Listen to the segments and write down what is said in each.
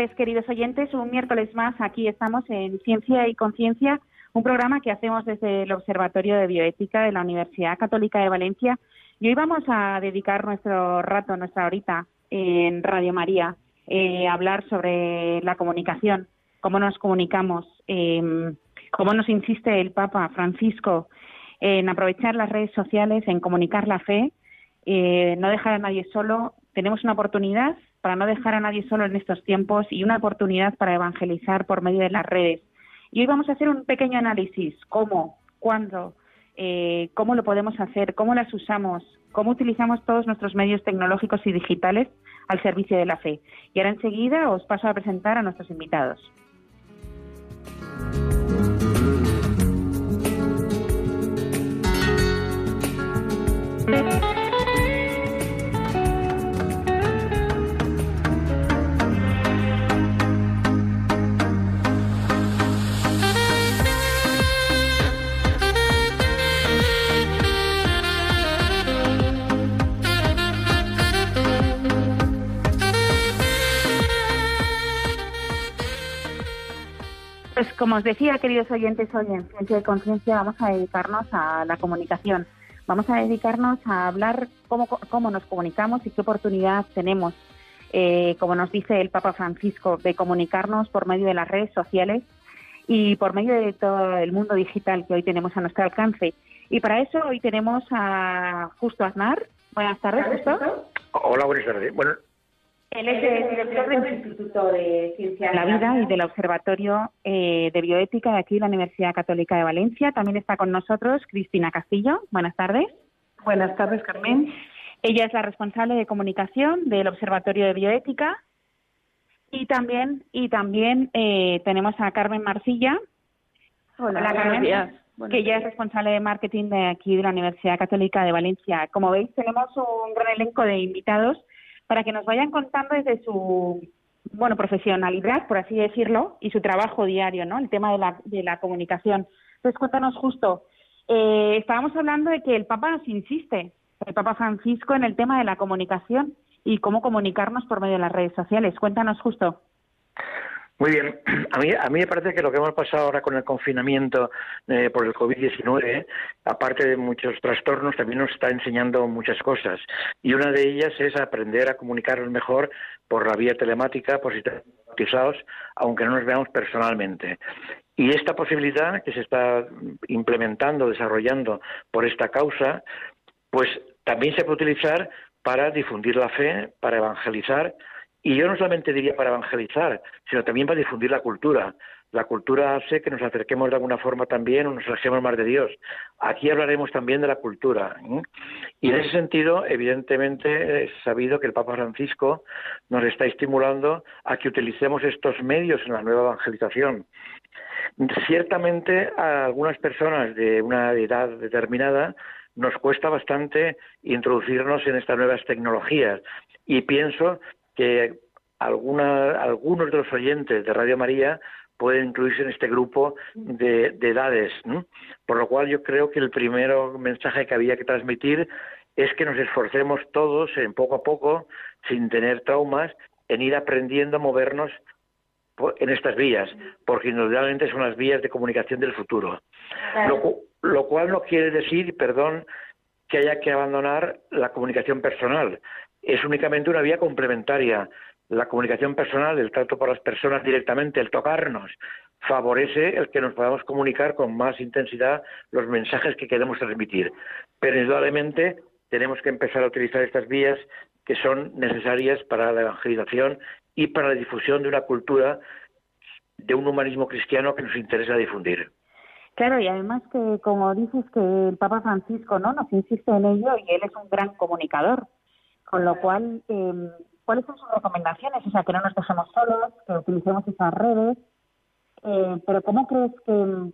Tardes, queridos oyentes. Un miércoles más aquí estamos en Ciencia y Conciencia, un programa que hacemos desde el Observatorio de Bioética de la Universidad Católica de Valencia. Y hoy vamos a dedicar nuestro rato, nuestra horita en Radio María, eh, a hablar sobre la comunicación, cómo nos comunicamos, em, cómo nos insiste el Papa Francisco en aprovechar las redes sociales, en comunicar la fe, eh, no dejar a nadie solo. Tenemos una oportunidad para no dejar a nadie solo en estos tiempos y una oportunidad para evangelizar por medio de las redes. Y hoy vamos a hacer un pequeño análisis, cómo, cuándo, eh, cómo lo podemos hacer, cómo las usamos, cómo utilizamos todos nuestros medios tecnológicos y digitales al servicio de la fe. Y ahora enseguida os paso a presentar a nuestros invitados. Pues como os decía, queridos oyentes, hoy en Ciencia y Conciencia vamos a dedicarnos a la comunicación. Vamos a dedicarnos a hablar cómo, cómo nos comunicamos y qué oportunidad tenemos, eh, como nos dice el Papa Francisco, de comunicarnos por medio de las redes sociales y por medio de todo el mundo digital que hoy tenemos a nuestro alcance. Y para eso hoy tenemos a Justo Aznar. Buenas tardes, Justo. Hola, buenas tardes. Bueno, él es el director del Instituto de Ciencia de la Vida y del Observatorio eh, de Bioética de aquí de la Universidad Católica de Valencia. También está con nosotros Cristina Castillo. Buenas tardes. Buenas tardes, Carmen. Ella es la responsable de comunicación del Observatorio de Bioética. Y también, y también eh, tenemos a Carmen Marcilla. Hola, Carmen, días. que ella es responsable de marketing de aquí de la Universidad Católica de Valencia. Como veis, tenemos un gran elenco de invitados para que nos vayan contando desde su bueno profesionalidad, por así decirlo, y su trabajo diario, ¿no? El tema de la, de la comunicación. Entonces, cuéntanos justo. Eh, estábamos hablando de que el Papa nos insiste, el Papa Francisco, en el tema de la comunicación y cómo comunicarnos por medio de las redes sociales. Cuéntanos justo. Muy bien. A mí, a mí me parece que lo que hemos pasado ahora con el confinamiento eh, por el COVID-19, aparte de muchos trastornos, también nos está enseñando muchas cosas. Y una de ellas es aprender a comunicarnos mejor por la vía telemática, por sistemas automatizados, aunque no nos veamos personalmente. Y esta posibilidad que se está implementando, desarrollando por esta causa, pues también se puede utilizar para difundir la fe, para evangelizar y yo no solamente diría para evangelizar, sino también para difundir la cultura. La cultura hace que nos acerquemos de alguna forma también o nos alejemos más de Dios. Aquí hablaremos también de la cultura. ¿eh? Y en ese sentido, evidentemente, es sabido que el Papa Francisco nos está estimulando a que utilicemos estos medios en la nueva evangelización. Ciertamente, a algunas personas de una edad determinada nos cuesta bastante introducirnos en estas nuevas tecnologías. Y pienso que alguna, algunos de los oyentes de Radio María pueden incluirse en este grupo de, edades. Por lo cual yo creo que el primer mensaje que había que transmitir es que nos esforcemos todos en poco a poco, sin tener traumas, en ir aprendiendo a movernos en estas vías, porque indudablemente son las vías de comunicación del futuro. Lo, lo, cual no quiere decir, perdón, que haya que abandonar la comunicación personal es únicamente una vía complementaria. La comunicación personal, el trato por las personas directamente, el tocarnos, favorece el que nos podamos comunicar con más intensidad los mensajes que queremos transmitir. Pero indudablemente tenemos que empezar a utilizar estas vías que son necesarias para la evangelización y para la difusión de una cultura de un humanismo cristiano que nos interesa difundir. Claro, y además que, como dices, que el Papa Francisco no nos insiste en ello y él es un gran comunicador. Con lo cual, eh, ¿cuáles son sus recomendaciones? O sea, que no nos dejemos solos, que utilicemos esas redes. Eh, pero ¿cómo crees que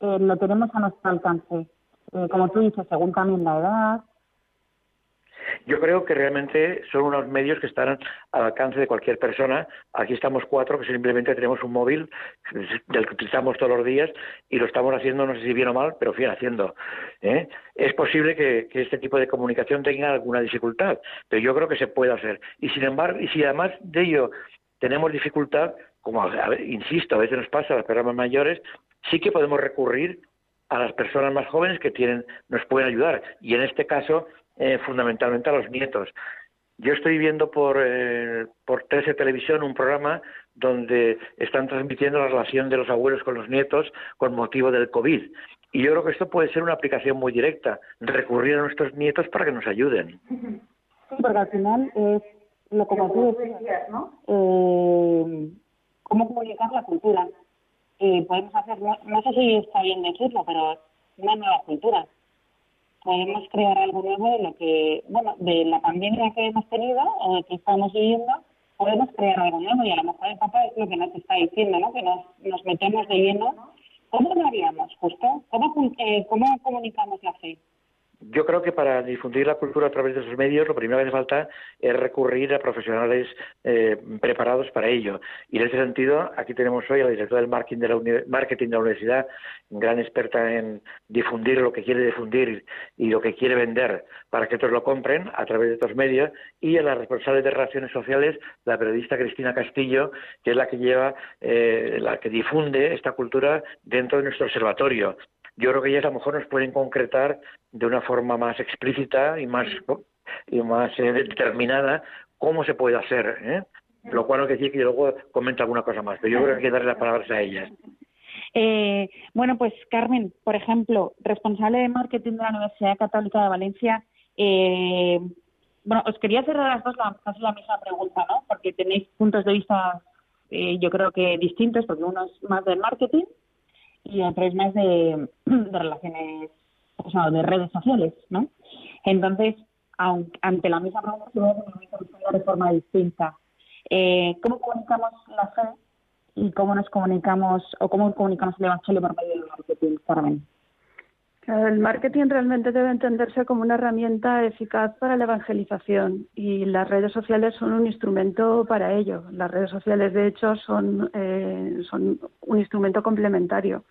eh, lo tenemos a nuestro alcance? Eh, como tú dices, según también la edad, yo creo que realmente son unos medios que están al alcance de cualquier persona. Aquí estamos cuatro que simplemente tenemos un móvil del que utilizamos todos los días y lo estamos haciendo, no sé si bien o mal, pero bien haciendo. ¿eh? Es posible que, este tipo de comunicación tenga alguna dificultad, pero yo creo que se puede hacer. Y sin embargo, y si además de ello tenemos dificultad, como insisto, a veces nos pasa a las personas mayores, sí que podemos recurrir a las personas más jóvenes que tienen, nos pueden ayudar. Y en este caso, eh, fundamentalmente a los nietos. Yo estoy viendo por, eh, por 13 Televisión un programa donde están transmitiendo la relación de los abuelos con los nietos con motivo del COVID. Y yo creo que esto puede ser una aplicación muy directa, recurrir a nuestros nietos para que nos ayuden. Sí, porque al final es lo como tú decías, ¿no? Eh, cómo comunicar la cultura. Eh, podemos hacer, no, no, sé si está bien decirlo, pero una nueva cultura podemos crear algo nuevo de lo que, bueno, de la pandemia que hemos tenido o de que estamos viviendo, podemos crear algo nuevo y a lo mejor el Papa es lo que nos está diciendo, ¿no? Que nos, nos metemos de lleno. ¿Cómo lo haríamos, justo? ¿Cómo, eh, cómo comunicamos la fe? Yo creo que para difundir la cultura a través de esos medios, lo primero que hace falta es recurrir a profesionales eh, preparados para ello. Y en ese sentido, aquí tenemos hoy a la directora del marketing de la, marketing de la universidad, gran experta en difundir lo que quiere difundir y lo que quiere vender para que otros lo compren a través de estos medios, y a la responsable de relaciones sociales, la periodista Cristina Castillo, que es la que lleva, eh, la que difunde esta cultura dentro de nuestro observatorio yo creo que ellas a lo mejor nos pueden concretar de una forma más explícita y más y más eh, determinada cómo se puede hacer, ¿eh? lo cual no quiere decir que yo luego comente alguna cosa más, pero yo creo que hay que darle las palabras a ellas. Eh, bueno, pues Carmen, por ejemplo, responsable de marketing de la Universidad Católica de Valencia, eh, bueno, os quería hacer a las dos la, casi la misma pregunta, ¿no? Porque tenéis puntos de vista, eh, yo creo que distintos, porque uno es más del marketing y otro es más de, relaciones, o sea, de redes sociales, ¿no? Entonces, aunque, ante la misma pregunta, se de forma distinta. Eh, ¿Cómo comunicamos la fe y cómo nos comunicamos, o cómo comunicamos el Evangelio por medio del marketing, Carmen? El marketing realmente debe entenderse como una herramienta eficaz para la evangelización y las redes sociales son un instrumento para ello. Las redes sociales, de hecho, son, eh, un instrumento complementario.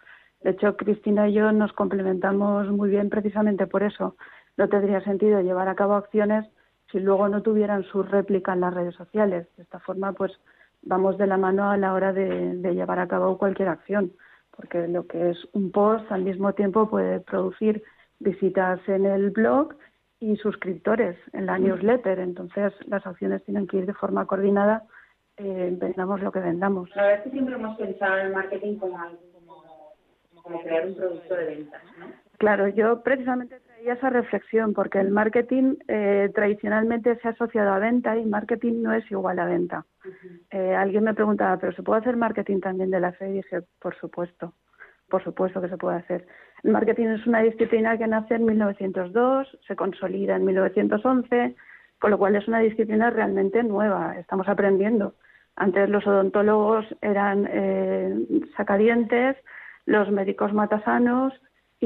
De hecho, Cristina y yo nos complementamos muy bien precisamente por eso. No tendría sentido llevar a cabo acciones si luego no tuvieran su réplica en las redes sociales. De esta forma, pues vamos de la mano a la hora de llevar a cabo cualquier acción porque lo que es un post al mismo tiempo puede producir visitas en el blog y suscriptores en la newsletter. Entonces, las acciones tienen que ir de forma coordinada, eh, vendamos lo que vendamos. La verdad es que siempre hemos pensado en el marketing como, como, crear un producto de ventas, ¿no? Claro, yo precisamente esa reflexión porque el marketing eh, tradicionalmente se ha asociado a venta y marketing no es igual a venta. Eh, alguien me preguntaba, ¿pero se puede hacer marketing también de la fe? Y dije, por supuesto, por supuesto que se puede hacer. El marketing es una disciplina que nace en 1902, se consolida en 1911, con lo cual es una disciplina realmente nueva, estamos aprendiendo. Antes los odontólogos eran eh, sacadientes, los médicos matasanos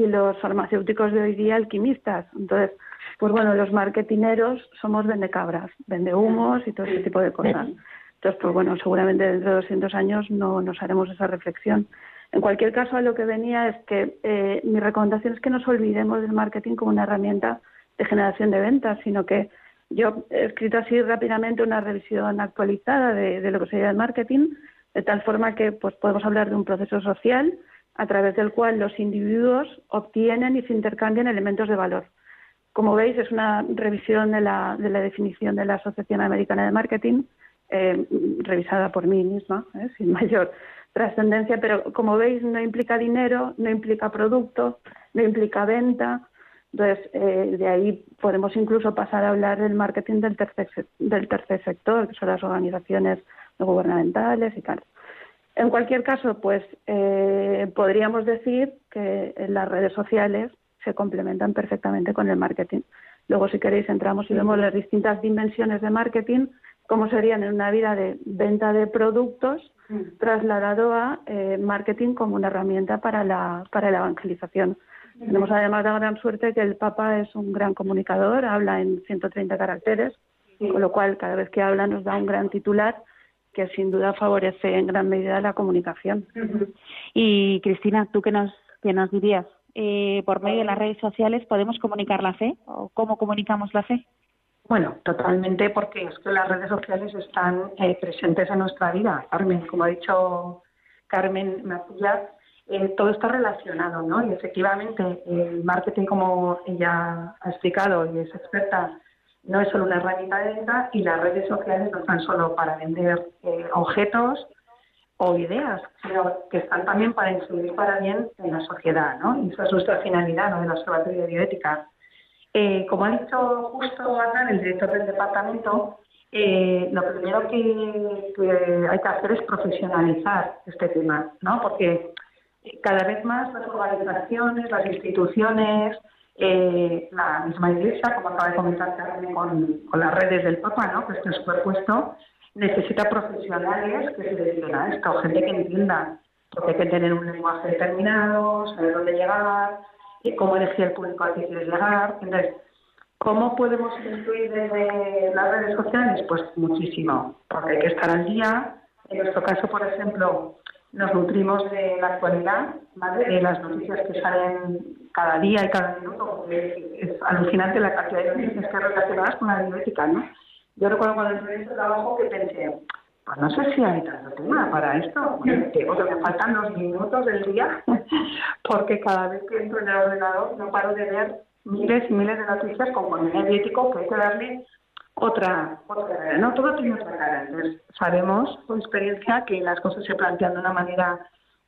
y los farmacéuticos de hoy día alquimistas. Entonces, pues bueno, los marketineros somos vendecabras, vendehumos y todo ese tipo de cosas. Entonces, pues bueno, seguramente dentro de 200 años no nos haremos esa reflexión. En cualquier caso, a lo que venía es que eh, mi recomendación es que no nos olvidemos del marketing como una herramienta de generación de ventas, sino que yo he escrito así rápidamente una revisión actualizada de, de lo que sería el marketing, de tal forma que pues podemos hablar de un proceso social a través del cual los individuos obtienen y se intercambian elementos de valor. Como veis, es una revisión de la, de la definición de la Asociación Americana de Marketing, eh, revisada por mí misma, eh, sin mayor trascendencia, pero como veis no implica dinero, no implica producto, no implica venta. Entonces, eh, de ahí podemos incluso pasar a hablar del marketing del tercer, del tercer sector, que son las organizaciones no gubernamentales y tal. En cualquier caso, pues eh, podríamos decir que las redes sociales se complementan perfectamente con el marketing. Luego, si queréis, entramos y vemos las distintas dimensiones de marketing, cómo serían en una vida de venta de productos mm. trasladado a eh, marketing como una herramienta para la, para la evangelización. Tenemos además la gran suerte que el Papa es un gran comunicador, habla en 130 caracteres, con lo cual cada vez que habla nos da un gran titular que sin duda favorece en gran medida la comunicación. Y Cristina, ¿tú qué nos, qué nos dirías? Eh, ¿Por medio de las redes sociales podemos comunicar la fe? ¿O cómo comunicamos la fe? Bueno, totalmente, porque es que las redes sociales están eh, presentes en nuestra vida. Carmen, como ha dicho Carmen Macías, eh, todo está relacionado, ¿no? Y efectivamente, el marketing, como ella ha explicado y es experta, no es solo una herramienta de venta y las redes sociales no están solo para vender eh, objetos o ideas, sino que están también para influir para bien en la sociedad, ¿no? Y esa es nuestra finalidad, ¿no?, del Observatorio de Bioética. Eh, como ha dicho justo Ana, el director del departamento, lo primero que, que, hay que hacer es profesionalizar este tema, ¿no? Porque cada vez más las organizaciones, las instituciones, eh, la misma Iglesia, como acaba de comentar Carmen con, las redes del Papa, ¿no? que está superpuesto, necesita profesionales que se dediquen a esto, gente que entienda, porque hay que tener un lenguaje determinado, saber dónde llegar, y cómo elegir el público al que quieres llegar. Entonces, ¿cómo podemos influir desde las redes sociales? Pues muchísimo, porque hay que estar al día. En nuestro caso, por ejemplo, nos nutrimos de la actualidad, de las noticias que salen cada día y cada minuto, es, alucinante la cantidad de noticias que relacionadas con la bioética, ¿no? Yo recuerdo cuando entré en este trabajo que pensé, pues no sé si hay tanto tema para esto, que me faltan los minutos del día, porque cada vez que entro en el ordenador no paro de ver miles y miles de noticias con contenido bioético que hay que darle otra, otra ¿no? Todo tiene otra cara. Entonces, sabemos por experiencia que las cosas se plantean de una manera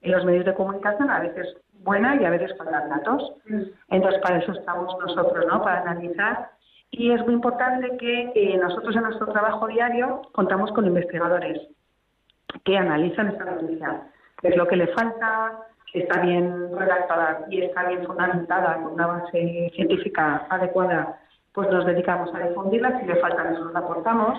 en los medios de comunicación, a veces buena y a veces faltan datos. Entonces, para eso estamos nosotros, ¿no? Para analizar. Y es muy importante que eh, nosotros en nuestro trabajo diario contamos con investigadores que analizan esta noticia. ¿Qué es lo que le falta? está bien redactada y está bien fundamentada con una base científica adecuada pues nos dedicamos a difundirla, si le faltan eso nos aportamos.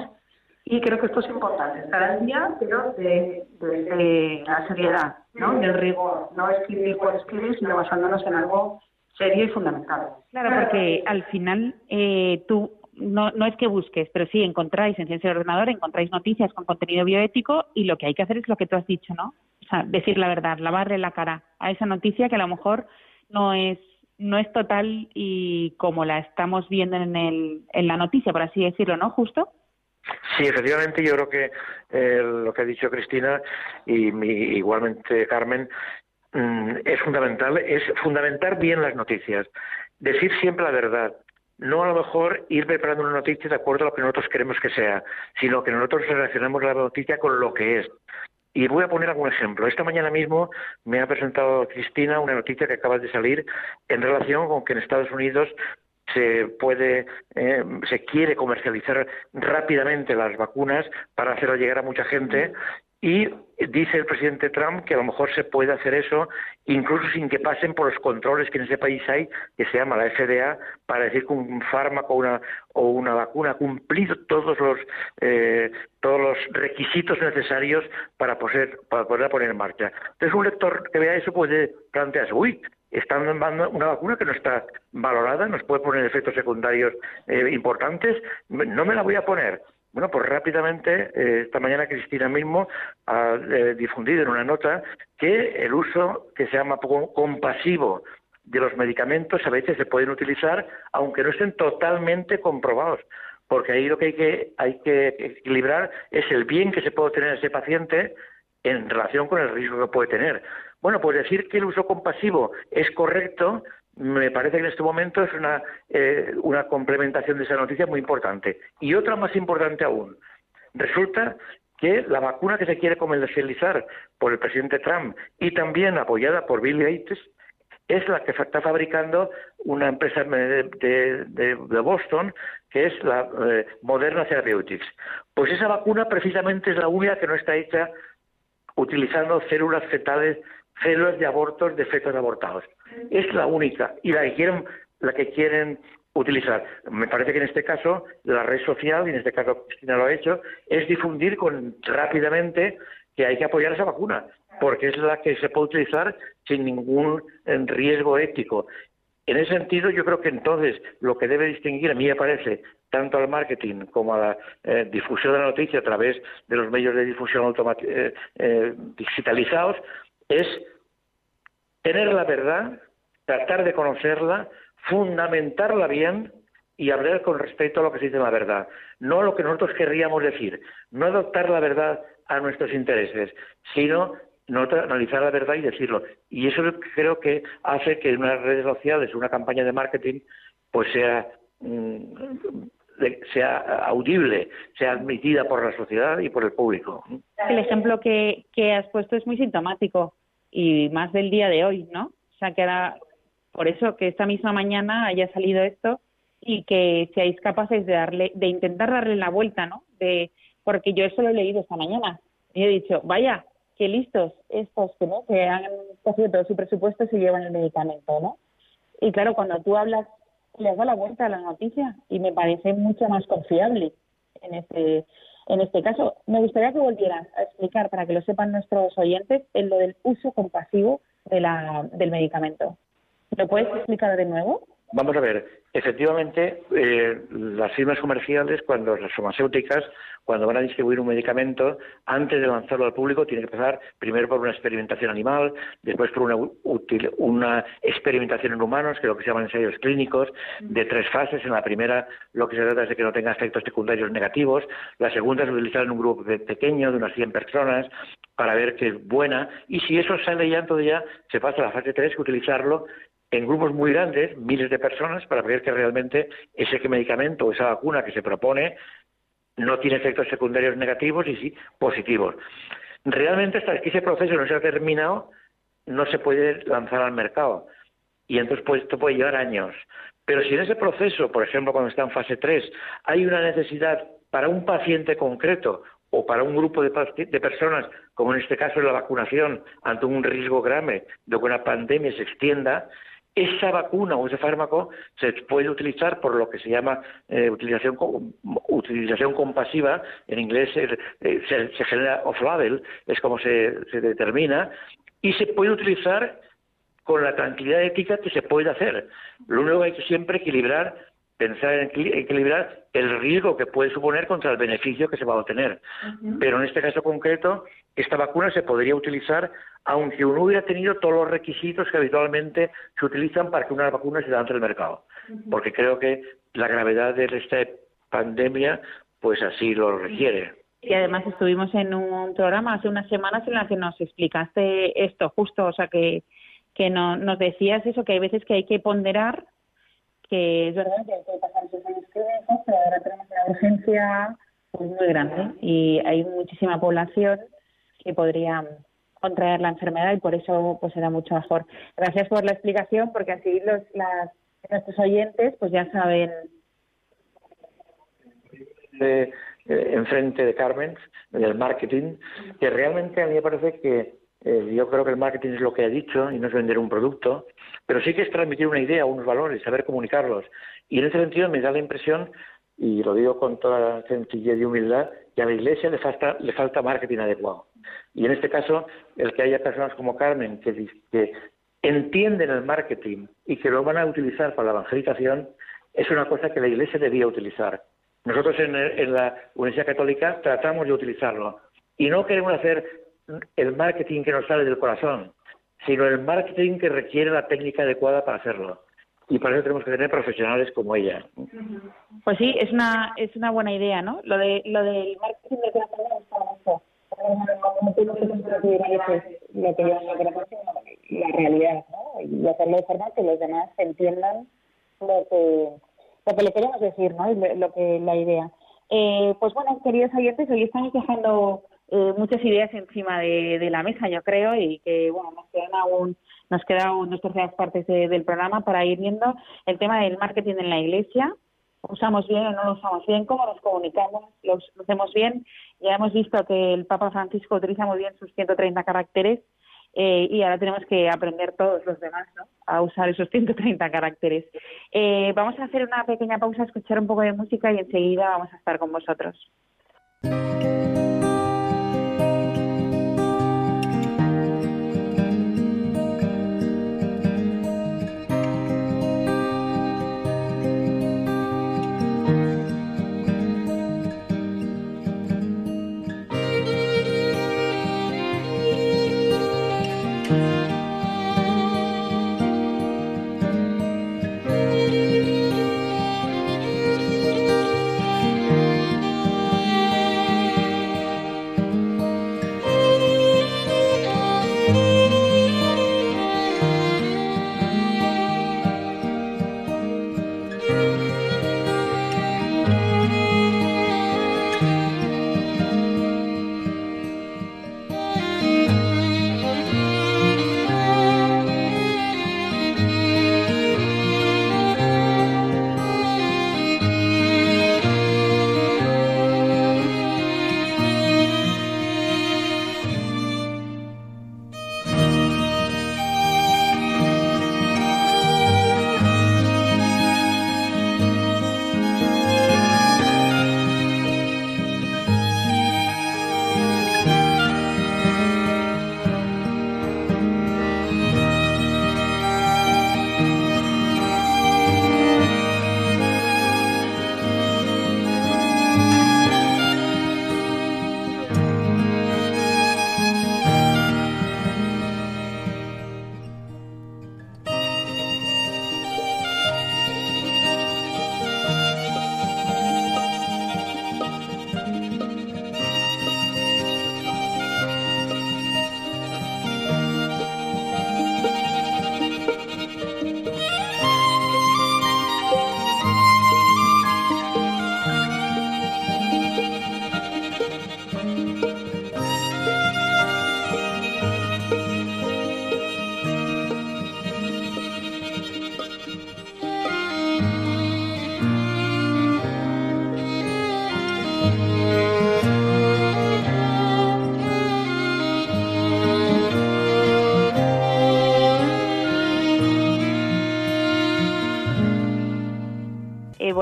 Y creo que esto es importante, estar al día, pero de, la seriedad, ¿no? del rigor, no escribir por escribir, sino basándonos en algo serio y fundamental. Claro, porque al final eh, tú no, no es que busques, pero sí encontráis en ciencia del ordenador, encontráis noticias con contenido bioético y lo que hay que hacer es lo que tú has dicho, ¿no? O sea, decir la verdad, lavarle la cara a esa noticia que a lo mejor no es no es total y como la estamos viendo en, el, en la noticia, por así decirlo, ¿no? Justo. Sí, efectivamente, yo creo que eh, lo que ha dicho Cristina y igualmente Carmen mm, es fundamental, es fundamentar bien las noticias, decir siempre la verdad, no a lo mejor ir preparando una noticia de acuerdo a lo que nosotros queremos que sea, sino que nosotros relacionamos la noticia con lo que es. Y voy a poner algún ejemplo. Esta mañana mismo me ha presentado Cristina una noticia que acaba de salir en relación con que en Estados Unidos se puede, eh, se quiere comercializar rápidamente las vacunas para hacerlo llegar a mucha gente y dice el presidente Trump que a lo mejor se puede hacer eso incluso sin que pasen por los controles que en ese país hay, que se llama la FDA, para decir que un fármaco o una vacuna ha cumplido todos los, eh, todos los requisitos necesarios para poder, para poderla poner en marcha. Entonces un lector que vea eso puede plantearse, uy, están dando una vacuna que no está valorada, nos puede poner efectos secundarios eh, importantes, no me la voy a poner. Bueno, pues rápidamente, eh, esta mañana Cristina mismo ha eh, difundido en una nota que el uso que se llama compasivo de los medicamentos a veces se pueden utilizar aunque no estén totalmente comprobados, porque ahí lo que hay que, hay que equilibrar es el bien que se puede tener ese paciente en relación con el riesgo que puede tener. Bueno, pues decir que el uso compasivo es correcto me parece que en este momento es una, eh, una complementación de esa noticia muy importante. Y otra más importante aún, resulta que la vacuna que se quiere comercializar por el presidente Trump y también apoyada por Bill Gates es la que está fabricando una empresa de, de, Boston que es la eh, Moderna Therapeutics. Pues esa vacuna precisamente es la única que no está hecha utilizando células fetales, células de abortos de fetos abortados. Es la única y la que quieren, la que quieren utilizar. Me parece que en este caso la red social, y en este caso Cristina lo ha hecho, es difundir con, rápidamente que hay que apoyar esa vacuna, porque es la que se puede utilizar sin ningún eh, riesgo ético. En ese sentido, yo creo que entonces lo que debe distinguir, a mí me parece, tanto al marketing como a la eh, difusión de la noticia a través de los medios de difusión eh, eh, digitalizados, es tener la verdad, tratar de conocerla, fundamentarla bien y hablar con respecto a lo que se dice la verdad, no lo que nosotros querríamos decir, no adoptar la verdad a nuestros intereses, sino no analizar la verdad y decirlo. Y eso creo que hace que unas redes sociales, una campaña de marketing, pues sea mm, audible, sea admitida por la sociedad y por el público. El ejemplo que has puesto es muy sintomático y más del día de hoy, ¿no? O sea, que era por eso que esta misma mañana haya salido esto y que seáis capaces de darle, de intentar darle la vuelta, ¿no? De, porque yo eso lo he leído esta mañana y he dicho, vaya, qué listos estos que no que han cogido todo su presupuesto y se llevan el medicamento, ¿no? Y claro, cuando tú hablas, le has dado la vuelta a la noticia y me parece mucho más confiable en este en este caso. Me gustaría que volvieras a explicar, para que lo sepan nuestros oyentes, en lo del uso compasivo de la, del medicamento. ¿Lo puedes explicar de nuevo? Vamos a ver, efectivamente, eh, las firmas comerciales, cuando las farmacéuticas, cuando van a distribuir un medicamento, antes de lanzarlo al público, tiene que pasar primero por una experimentación animal, después por una, una experimentación en humanos, que es lo que se llaman ensayos clínicos, de tres fases. En la primera, lo que se trata es de que no tenga efectos secundarios negativos. La segunda es utilizar en un grupo pequeño, de unas 100 personas, para ver que es buena. Y si eso sale ya, entonces ya se pasa a la fase 3, que utilizarlo en grupos muy grandes, miles de personas, para ver que realmente ese medicamento o esa vacuna que se propone no tiene efectos secundarios negativos y sí positivos. Realmente hasta que ese proceso no se ha terminado, no se puede lanzar al mercado. Y entonces pues, esto puede llevar años. Pero si en ese proceso, por ejemplo, cuando está en fase 3, hay una necesidad para un paciente concreto o para un grupo de, de, personas, como en este caso la vacunación, ante un riesgo grave de que una pandemia se extienda, esa vacuna o ese fármaco se puede utilizar por lo que se llama eh, utilización, utilización compasiva, en inglés eh, se, genera off-label, es como se, se determina, y se puede utilizar con la tranquilidad ética que se puede hacer. Lo único que hay que siempre equilibrar, pensar en equilibrar el riesgo que puede suponer contra el beneficio que se va a obtener. Pero en este caso concreto, esta vacuna se podría utilizar aunque uno hubiera tenido todos los requisitos que habitualmente se utilizan para que una vacuna se lance al mercado. Porque creo que la gravedad de esta pandemia pues así lo requiere. Y además estuvimos en un programa hace unas semanas en la que nos explicaste esto justo, o sea que, que no, nos decías eso, que hay veces que hay que ponderar, que es verdad que hay que pasar esos años clínicos, pero ahora tenemos una urgencia pues, muy grande y hay muchísima población que podría contraer la enfermedad y por eso pues será mucho mejor. Gracias por la explicación porque así los, las, nuestros oyentes pues ya saben. Eh, enfrente de Carmen, del marketing, que realmente a mí me parece que eh, yo creo que el marketing es lo que ha dicho y no es vender un producto, pero sí que es transmitir una idea, unos valores, saber comunicarlos. Y en ese sentido me da la impresión, y lo digo con toda sencillez y humildad, que a la Iglesia le falta, le falta marketing adecuado. Y en este caso, el que haya personas como Carmen que, entienden el marketing y que lo van a utilizar para la evangelización, es una cosa que la Iglesia debía utilizar. Nosotros en, en la Universidad Católica tratamos de utilizarlo. Y no queremos hacer el marketing que nos sale del corazón, sino el marketing que requiere la técnica adecuada para hacerlo y para eso tenemos que tener profesionales como ella. Pues sí, es una es una buena idea, ¿no? Lo de lo del marketing de la mucho. lo que yo la realidad, ¿no? Y hacerlo de forma que los demás entiendan lo que lo que le queremos decir, ¿no? Y lo que la idea. Eh, pues bueno, queridos oyentes, hoy estamos dejando eh, muchas ideas encima de, de, la mesa, yo creo, y que bueno, nos quedan aún nos quedan dos terceras partes del programa para ir viendo el tema del marketing en la iglesia usamos bien o no lo usamos bien, cómo nos comunicamos, lo, hacemos bien. Ya hemos visto que el Papa Francisco utiliza muy bien sus 130 caracteres eh, y ahora tenemos que aprender todos los demás ¿no? a usar esos 130 caracteres. Eh, vamos a hacer una pequeña pausa, escuchar un poco de música y enseguida vamos a estar con vosotros.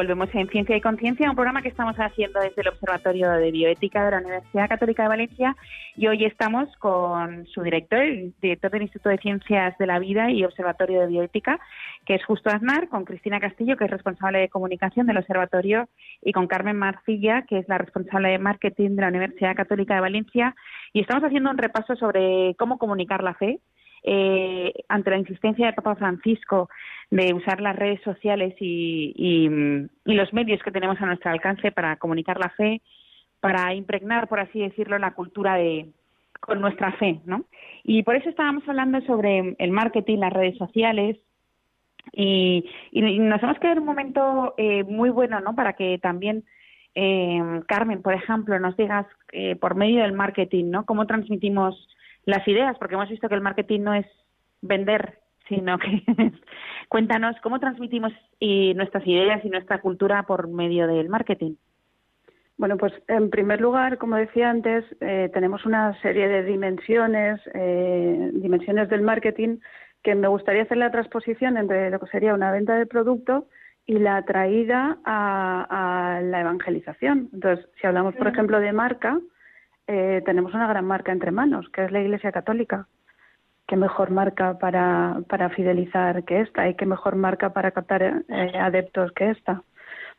Volvemos en Ciencia y Conciencia, un programa que estamos haciendo desde el Observatorio de Bioética de la Universidad Católica de Valencia y hoy estamos con su director, el director del Instituto de Ciencias de la Vida y Observatorio de Bioética, que es Justo Aznar, con Cristina Castillo, que es responsable de comunicación del Observatorio, y con Carmen Marcilla, que es la responsable de marketing de la Universidad Católica de Valencia. Y estamos haciendo un repaso sobre cómo comunicar la fe eh, ante la insistencia de Papa Francisco de usar las redes sociales y, los medios que tenemos a nuestro alcance para comunicar la fe, para impregnar, por así decirlo, la cultura de con nuestra fe, ¿no? Y por eso estábamos hablando sobre el marketing, las redes sociales, y, nos hemos quedado en un momento eh, muy bueno, ¿no? Para que también eh, Carmen, por ejemplo, nos digas eh, por medio del marketing, ¿no? Cómo transmitimos las ideas, porque hemos visto que el marketing no es vender, sino que cuéntanos cómo transmitimos y nuestras ideas y nuestra cultura por medio del marketing. Bueno, pues en primer lugar, como decía antes, eh, tenemos una serie de dimensiones, eh, dimensiones del marketing que me gustaría hacer la transposición entre lo que sería una venta de producto y la traída a, a la evangelización. Entonces, si hablamos, por ejemplo, de marca, eh, tenemos una gran marca entre manos, que es la Iglesia Católica. ¿Qué mejor marca para, para fidelizar que esta? ¿Y qué mejor marca para captar eh, adeptos que esta?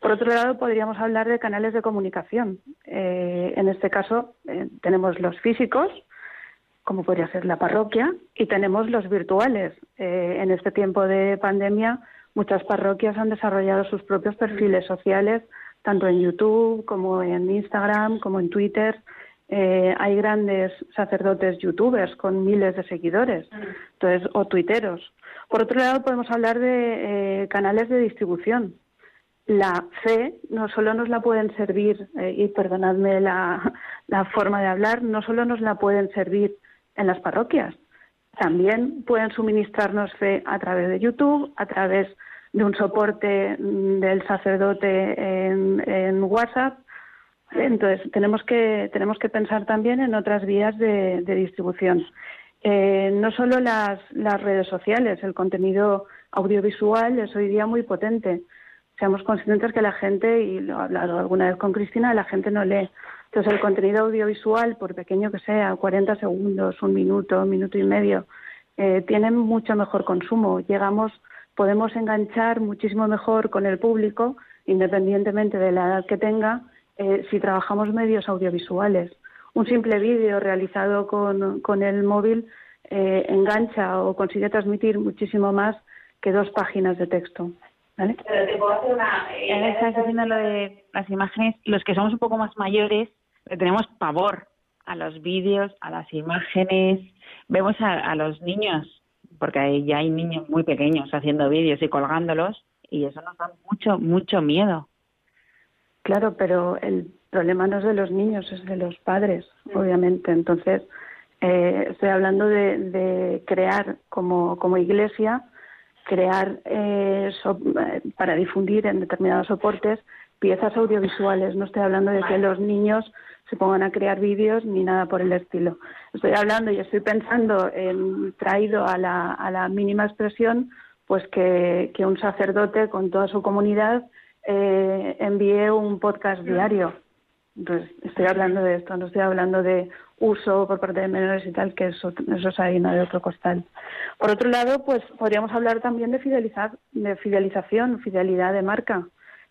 Por otro lado, podríamos hablar de canales de comunicación. Eh, en este caso, tenemos los físicos, como podría ser la parroquia, y tenemos los virtuales. en este tiempo de pandemia, muchas parroquias han desarrollado sus propios perfiles sociales, tanto en YouTube como en Instagram, como en Twitter, eh, hay grandes sacerdotes youtubers con miles de seguidores, entonces o tuiteros. Por otro lado, podemos hablar de eh, canales de distribución. La fe no solo nos la pueden servir, eh, y perdonadme la, la forma de hablar, no solo nos la pueden servir en las parroquias, también pueden suministrarnos fe a través de YouTube, a través de un soporte mm, del sacerdote en, WhatsApp. Entonces, tenemos que, tenemos que pensar también en otras vías de, distribución. Eh, no solo las, redes sociales, el contenido audiovisual es hoy día muy potente. Seamos conscientes que la gente, y lo he hablado alguna vez con Cristina, la gente no lee. Entonces, el contenido audiovisual, por pequeño que sea, 40 segundos, un minuto, un minuto y medio, eh, tiene mucho mejor consumo. Llegamos, podemos enganchar muchísimo mejor con el público, independientemente de la edad que tenga, eh, si trabajamos medios audiovisuales. Un simple vídeo realizado con, con el móvil eh, engancha o consigue transmitir muchísimo más que dos páginas de texto. ¿Vale? Pero te puedo hacer una. estás diciendo lo de las imágenes. Los que somos un poco más mayores le tenemos pavor a los vídeos, a las imágenes. Vemos a, los niños, porque ya hay niños muy pequeños haciendo vídeos y colgándolos, y eso nos da mucho, mucho miedo. Claro, pero el problema no es de los niños, es de los padres, obviamente. Entonces, eh, estoy hablando de, crear como, como iglesia crear eh, eh, para difundir en determinados soportes piezas audiovisuales. No estoy hablando de que los niños se pongan a crear vídeos ni nada por el estilo. Estoy hablando y estoy pensando en traído a la, a la mínima expresión pues que, que, un sacerdote con toda su comunidad eh, envíe un podcast diario. Entonces, estoy hablando de esto, no estoy hablando de uso por parte de menores y tal, que eso, eso es harina de otro costal. Por otro lado, pues podríamos hablar también de fidelizar, de fidelización, fidelidad de marca.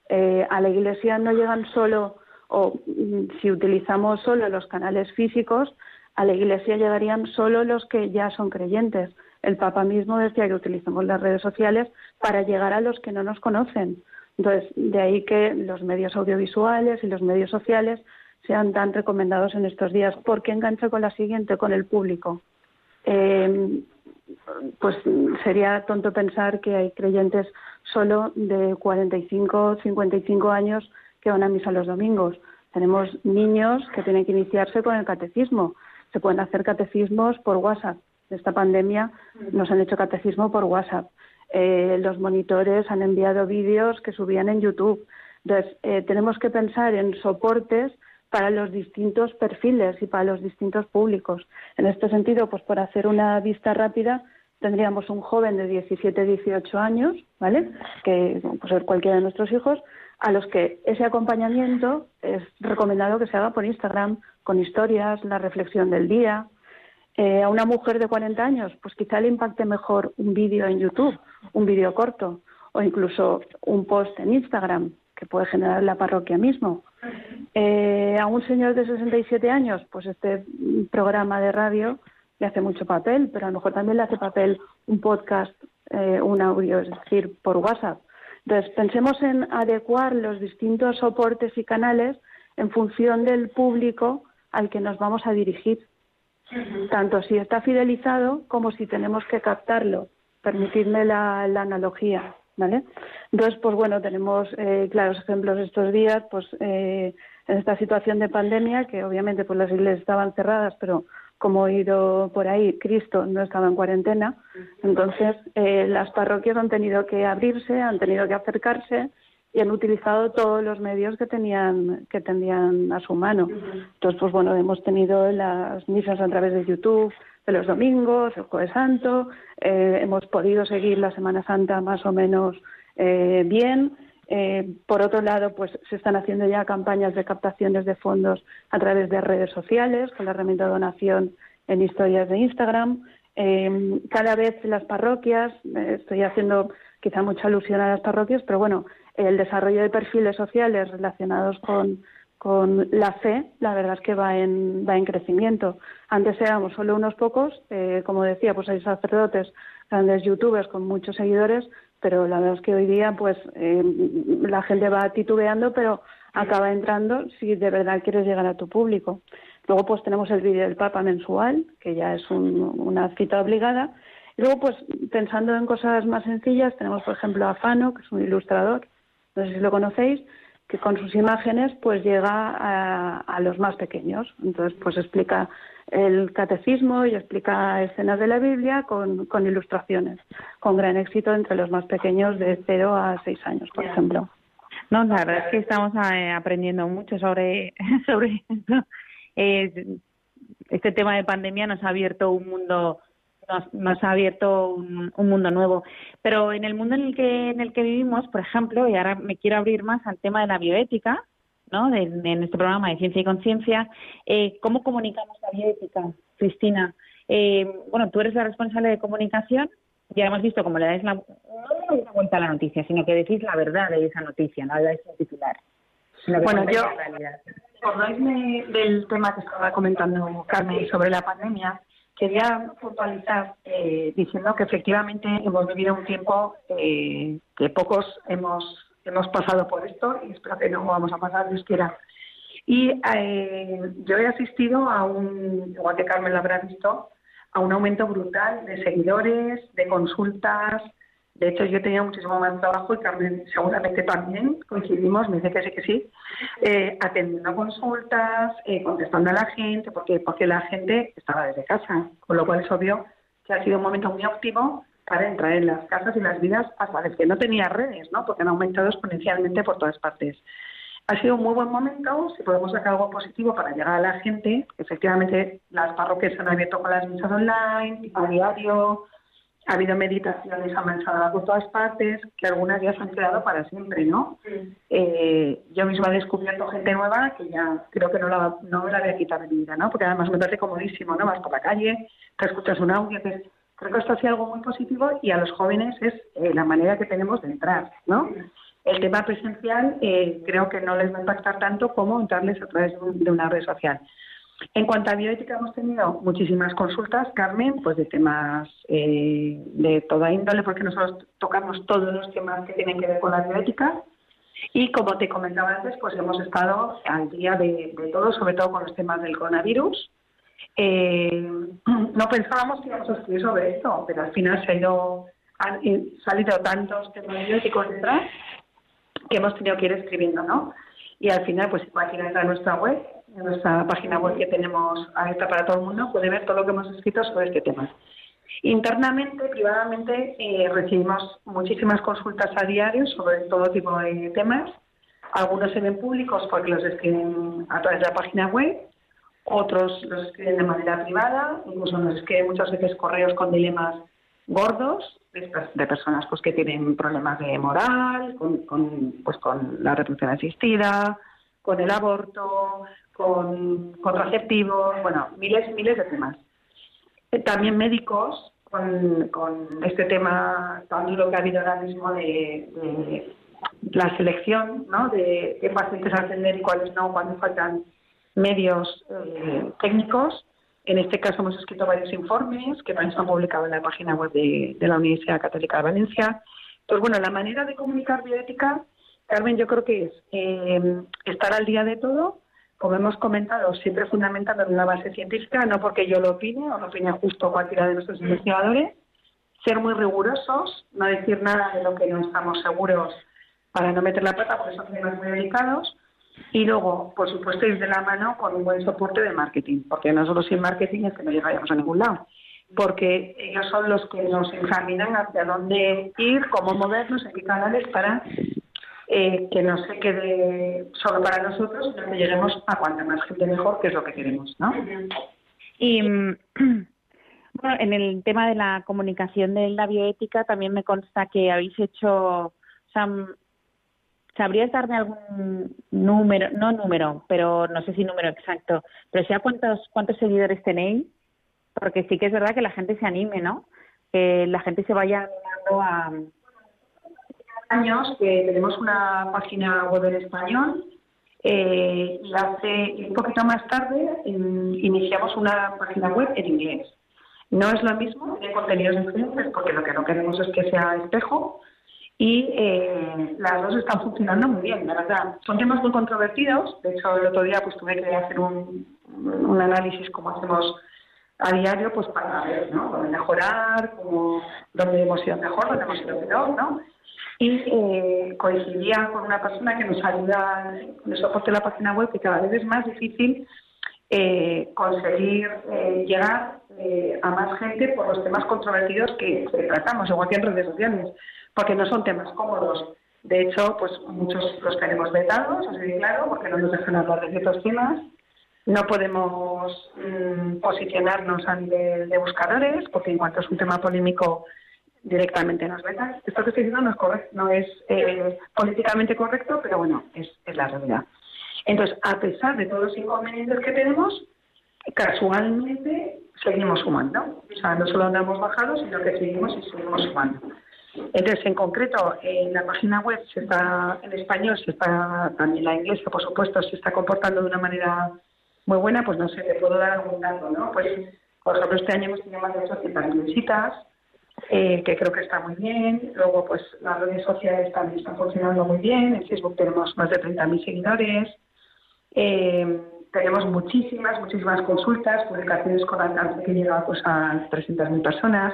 Eh, a la Iglesia no llegan solo, o mm, si utilizamos solo los canales físicos, a la Iglesia llegarían solo los que ya son creyentes. El Papa mismo decía que utilizamos las redes sociales para llegar a los que no nos conocen. Entonces, de ahí que los medios audiovisuales y los medios sociales sean tan recomendados en estos días, porque engancha con la siguiente, con el público. Eh, pues sería tonto pensar que hay creyentes solo de 45, 55 años que van a misa los domingos. Tenemos niños que tienen que iniciarse con el catecismo. Se pueden hacer catecismos por WhatsApp. Esta pandemia nos han hecho catecismo por WhatsApp. Eh, los monitores han enviado vídeos que subían en YouTube. Entonces, eh, tenemos que pensar en soportes para los distintos perfiles y para los distintos públicos. En este sentido, pues por hacer una vista rápida, tendríamos un joven de 17, 18 años, ¿vale? Que puede ser cualquiera de nuestros hijos, a los que ese acompañamiento es recomendado que se haga por Instagram, con historias, la reflexión del día. Eh, a una mujer de 40 años, pues quizá le impacte mejor un vídeo en YouTube, un vídeo corto, o incluso un post en Instagram, que puede generar la parroquia mismo. Eh, a un señor de 67 años, pues este programa de radio le hace mucho papel, pero a lo mejor también le hace papel un podcast, eh, un audio, es decir, por WhatsApp. Entonces, pensemos en adecuar los distintos soportes y canales en función del público al que nos vamos a dirigir, tanto si está fidelizado como si tenemos que captarlo. Permitidme la analogía. ¿vale? Entonces, pues bueno, tenemos eh, claros ejemplos estos días, pues eh, en esta situación de pandemia, que obviamente pues las iglesias estaban cerradas, pero como he ido por ahí, Cristo no estaba en cuarentena, entonces eh, las parroquias han tenido que abrirse, han tenido que acercarse y han utilizado todos los medios que tenían que tenían a su mano. Entonces, pues bueno, hemos tenido las misas a través de YouTube, de los domingos, el Jueves Santo, eh, hemos podido seguir la Semana Santa más o menos eh, bien. Eh, por otro lado, pues se están haciendo ya campañas de captaciones de fondos a través de redes sociales, con la herramienta de donación en historias de Instagram. cada vez las parroquias, estoy haciendo quizá mucha alusión a las parroquias, pero bueno, el desarrollo de perfiles sociales relacionados con con la fe, la verdad es que va en, va en crecimiento. Antes éramos solo unos pocos, eh, como decía, pues hay sacerdotes, grandes youtubers con muchos seguidores, pero la verdad es que hoy día pues eh, la gente va titubeando, pero acaba entrando si de verdad quieres llegar a tu público. Luego pues tenemos el vídeo del Papa mensual, que ya es una cita obligada. Y luego pues pensando en cosas más sencillas, tenemos por ejemplo a Fano, que es un ilustrador, no sé si lo conocéis, que con sus imágenes pues llega a, los más pequeños. Entonces pues explica el catecismo y explica escenas de la Biblia con, con ilustraciones, con gran éxito entre los más pequeños de 0 a 6 años, por ejemplo. No, la verdad es que estamos eh, aprendiendo mucho sobre, sobre esto. este tema de pandemia nos ha abierto un mundo nos, ha abierto un, mundo nuevo. Pero en el mundo en el que en el que vivimos, por ejemplo, y ahora me quiero abrir más al tema de la bioética, ¿no? De, en este programa de ciencia y conciencia, eh, ¿cómo comunicamos la bioética, Cristina? Eh, bueno, tú eres la responsable de comunicación. Ya hemos visto cómo le dais la, no le dais vuelta a la noticia, sino que decís la verdad de esa noticia, no le dais un titular. Bueno, yo, acordáisme del tema que estaba comentando Carmen sobre la pandemia, quería puntualizar eh, diciendo que efectivamente hemos vivido un tiempo eh, que pocos hemos hemos pasado por esto y espero que no vamos a pasar, Dios quiera. Y eh, yo he asistido a un, igual que Carmen lo habrá visto, a un aumento brutal de seguidores, de consultas, de hecho, yo tenía muchísimo más trabajo y Carmen seguramente también coincidimos, me dice que sí, que sí, eh, atendiendo consultas, eh, contestando a la gente, porque, porque la gente estaba desde casa, con lo cual es obvio que ha sido un momento muy óptimo para entrar en las casas y las vidas hasta las que no tenía redes, ¿no? porque han aumentado exponencialmente por todas partes. Ha sido un muy buen momento, si podemos sacar algo positivo para llegar a la gente. Efectivamente, las parroquias han abierto con las misas online, a diario, ha habido meditaciones avanzadas por todas partes, que algunas ya se han quedado para siempre, ¿no? Eh, yo misma he descubierto gente nueva que ya creo que no la, no me la voy a quitar de mi vida, ¿no? Porque además me parece comodísimo, ¿no? Vas por la calle, te escuchas un audio, que creo que esto ha sido algo muy positivo y a los jóvenes es eh, la manera que tenemos de entrar, ¿no? El tema presencial eh, creo que no les va a impactar tanto como entrarles a través de una red social. En cuanto a bioética, hemos tenido muchísimas consultas, Carmen, pues de temas eh, de toda índole, porque nosotros tocamos todos los temas que tienen que ver con la bioética. Y como te comentaba antes, pues hemos estado al día de, todo, sobre todo con los temas del coronavirus. Eh, no pensábamos que íbamos a escribir sobre esto, pero al final se ha ido, han salido tantos temas bioéticos detrás que hemos tenido que ir escribiendo, ¿no? Y al final, pues si nuestra web, en nuestra página web que tenemos abierta para todo el mundo, puede ver todo lo que hemos escrito sobre este tema. Internamente, privadamente, eh, recibimos muchísimas consultas a diario sobre todo tipo de temas. Algunos se ven públicos porque los escriben a través de la página web, otros los escriben de manera privada, incluso nos escriben muchas veces correos con dilemas gordos de, personas pues que tienen problemas de moral, con, con, pues con la reproducción asistida, con el aborto, con contraceptivos, bueno, miles y miles de temas. Eh, también médicos con, este tema tan duro que ha habido ahora mismo de, la selección ¿no? de qué pacientes atender y cuáles no, cuando faltan medios eh, técnicos. En este caso hemos escrito varios informes que también se han publicado en la página web de, la Universidad Católica de Valencia. Entonces, bueno, la manera de comunicar bioética, Carmen, yo creo que es eh, estar al día de todo, como hemos comentado, siempre fundamentando en una base científica, no porque yo lo opine o lo opine justo cualquiera de nuestros investigadores, ser muy rigurosos, no decir nada de lo que no estamos seguros para no meter la pata, porque son temas muy delicados, y luego, por supuesto, ir de la mano con un buen soporte de marketing, porque nosotros sin marketing es que no llegaríamos a ningún lado, porque ellos son los que nos encaminan hacia dónde ir, cómo movernos, en qué canales para eh, que no se quede solo para nosotros, sino que lleguemos a cuanta más gente mejor, que es lo que queremos, ¿no? Y bueno, en el tema de la comunicación de la bioética también me consta que habéis hecho, o ¿sabrías darme algún número, no número, pero no sé si número exacto, pero sea cuántos cuántos seguidores tenéis? Porque sí que es verdad que la gente se anime, ¿no? Que la gente se vaya animando a años que tenemos una página web en español eh, y hace un poquito más tarde iniciamos una página web en inglés. No es lo mismo, de contenidos diferentes, porque lo que no queremos es que sea espejo y eh, las dos están funcionando muy bien, la verdad. Son temas muy controvertidos, de hecho el otro día pues tuve que hacer un, análisis como hacemos a diario pues para ver, mejorar, cómo, dónde hemos ido mejor, dónde hemos ido peor, ¿no? Y eh, coincidía con una persona que nos ayuda con el soporte de la página web que cada vez es más difícil eh, conseguir eh, llegar eh, a más gente por los temas controvertidos que, tratamos, igual que en redes sociales, porque no son temas cómodos. De hecho, pues muchos los tenemos vetados, así de claro, porque no nos dejan hablar de ciertos temas. No podemos mm, posicionarnos a nivel de buscadores, porque en cuanto es un tema polémico, directamente nos vetan. Esto que estoy diciendo no es, correcto, no es eh, políticamente correcto, pero bueno, es, es la realidad. Entonces, a pesar de todos los inconvenientes que tenemos, casualmente seguimos sumando. O sea, no solo andamos bajados, sino que seguimos y seguimos sumando. Entonces, en concreto, en la página web se está en español, se está también la inglesa, por supuesto, se está comportando de una manera muy buena. Pues no sé, te puedo dar algún dato, ¿no? Pues, por ejemplo, este año hemos tenido más de 800 visitas, eh, que creo que está muy bien. Luego, pues las redes sociales también están funcionando muy bien. En Facebook tenemos más de 30.000 seguidores. Eh, tenemos muchísimas, muchísimas consultas, publicaciones con alcance que llega pues, a 300.000 personas.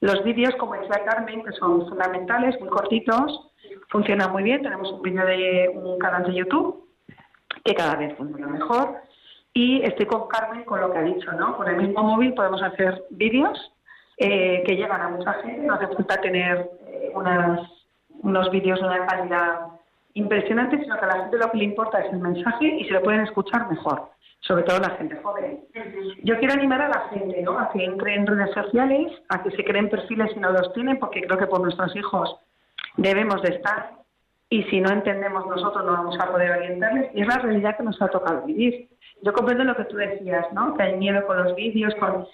Los vídeos, como decía Carmen, que son fundamentales, muy cortitos, funcionan muy bien. Tenemos un vídeo de un canal de YouTube que cada vez funciona mejor. Y estoy con Carmen con lo que ha dicho, ¿no? Con el mismo móvil podemos hacer vídeos eh, que llegan a mucha gente. No hace falta tener eh, unas, unos vídeos de una calidad impresionante, sino que a la gente lo que le importa es el mensaje y se lo pueden escuchar mejor, sobre todo la gente joven. Yo quiero animar a la gente ¿no? a que entre en redes sociales, a que se creen perfiles si no los tienen, porque creo que por nuestros hijos debemos de estar y si no entendemos nosotros no vamos a poder orientarles y es la realidad que nos ha tocado vivir. Yo comprendo lo que tú decías, ¿no? Que hay miedo con los vídeos, con...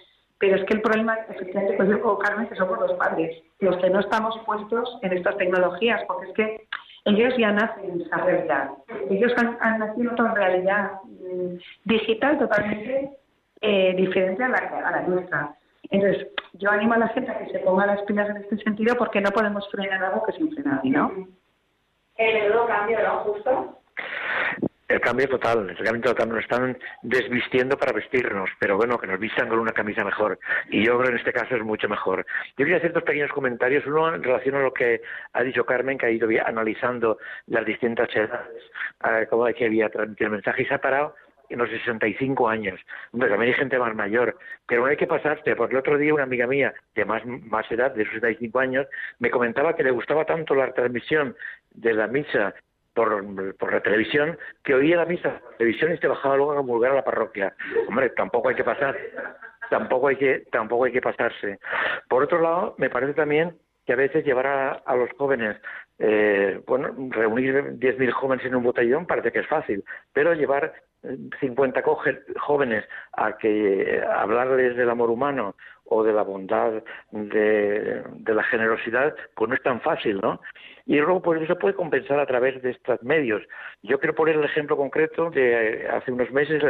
pero es que el problema, efectivamente, pues yo Carmen, que somos los padres, los que no estamos puestos en estas tecnologías, porque es que ellos ya nacen en esa realidad. Ellos han, nacido en otra realidad mm, digital totalmente eh, diferente a la, nuestra. Entonces, yo animo a la gente a que se ponga las pilas en este sentido porque no podemos frenar algo que es infrenable, ¿no? El cambio, ¿no? Justo el cambio total, el cambio total, nos están desvistiendo para vestirnos, pero bueno, que nos vistan con una camisa mejor. Y yo creo que en este caso es mucho mejor. Yo quería hacer dos pequeños comentarios. Uno en relación a lo que ha dicho Carmen, que ha ido analizando las distintas edades, cómo que había transmitido el mensaje y se ha parado en los 65 años. También hay gente más mayor, pero no hay que pasarte, porque el otro día una amiga mía de más, más edad, de 65 años, me comentaba que le gustaba tanto la transmisión de la misa por, por la televisión que oía la misa televisión y se bajaba luego a comulgar a la parroquia. Hombre, tampoco hay que pasar, tampoco hay que, tampoco hay que pasarse. Por otro lado, me parece también que a veces llevar a, los jóvenes, eh, bueno, reunir 10.000 jóvenes en un botellón parece que es fácil, pero llevar 50 jóvenes a que hablarles del amor humano o de la bondad, de, la generosidad, pues no es tan fácil, ¿no? Y luego, pues eso puede compensar a través de estos medios. Yo quiero poner el ejemplo concreto de hace unos meses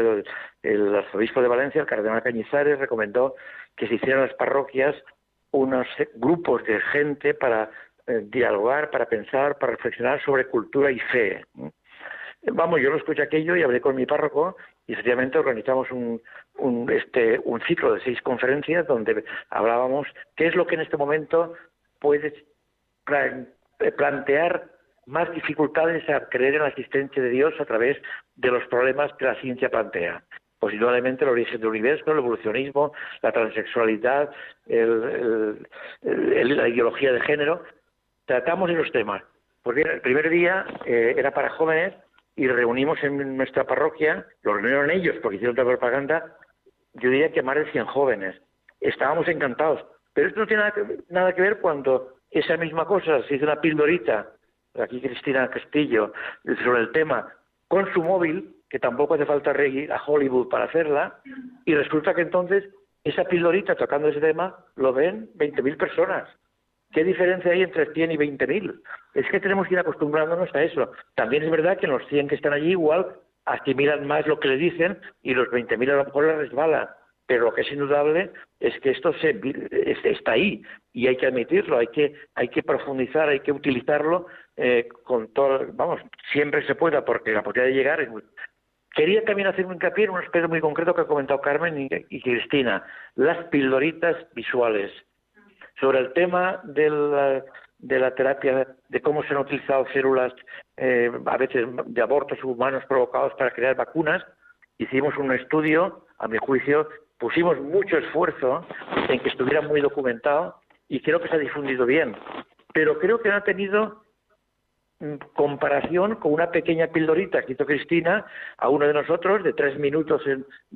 el, arzobispo de Valencia, el cardenal Cañizares, recomendó que se hicieran las parroquias unos grupos de gente para eh, dialogar, para pensar, para reflexionar sobre cultura y fe. Vamos, yo lo escuché aquello y hablé con mi párroco y efectivamente organizamos un, un, este, un ciclo de seis conferencias donde hablábamos qué es lo que en este momento puede eh, plantear más dificultades a creer en la existencia de Dios a través de los problemas que la ciencia plantea. Posiblemente el origen del universo, el evolucionismo, la transexualidad, el, la ideología de género. Tratamos esos temas. Porque el primer día eh, era para jóvenes y reunimos en nuestra parroquia, lo reunieron ellos porque hicieron otra propaganda, yo diría que más de 100 jóvenes. Estábamos encantados. Pero esto no tiene nada que, ver cuando esa misma cosa se hizo una pildorita, aquí Cristina Castillo, sobre el tema, con su móvil, que tampoco hace falta ir a Hollywood para hacerla, y resulta que entonces esa pildorita tocando ese tema lo ven 20.000 personas. ¿Qué diferencia hay entre 100 y 20.000? Es que tenemos que ir acostumbrándonos a eso. También es verdad que los 100 que están allí igual asimilan más lo que le dicen y los 20.000 a lo mejor les resbala. Pero lo que es indudable es que esto se, está ahí y hay que admitirlo, hay que, hay que profundizar, hay que utilizarlo eh, con todo, vamos, siempre se pueda porque la posibilidad de llegar es muy... Quería también hacer un hincapié en un aspecto muy concreto que ha comentado Carmen y Cristina, las pildoritas visuales sobre el tema del, de la terapia, de cómo se han utilizado células, eh, a veces de abortos humanos provocados para crear vacunas. Hicimos un estudio, a mi juicio, pusimos mucho esfuerzo en que estuviera muy documentado y creo que se ha difundido bien. Pero creo que no ha tenido mm, comparación con una pequeña pildorita que hizo Cristina a uno de nosotros, de tres minutos